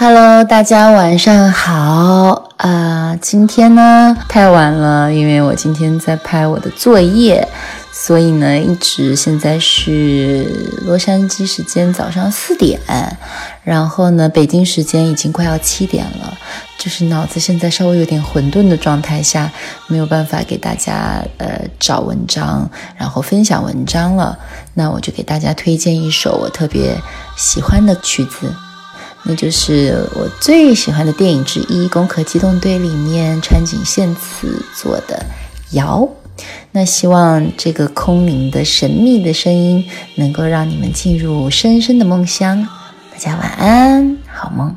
Hello，大家晚上好啊！今天呢太晚了，因为我今天在拍我的作业，所以呢一直现在是洛杉矶时间早上四点，然后呢北京时间已经快要七点了，就是脑子现在稍微有点混沌的状态下，没有办法给大家呃找文章，然后分享文章了。那我就给大家推荐一首我特别喜欢的曲子。那就是我最喜欢的电影之一《攻壳机动队》里面川井宪次做的《摇》。那希望这个空灵的神秘的声音能够让你们进入深深的梦乡。大家晚安，好梦。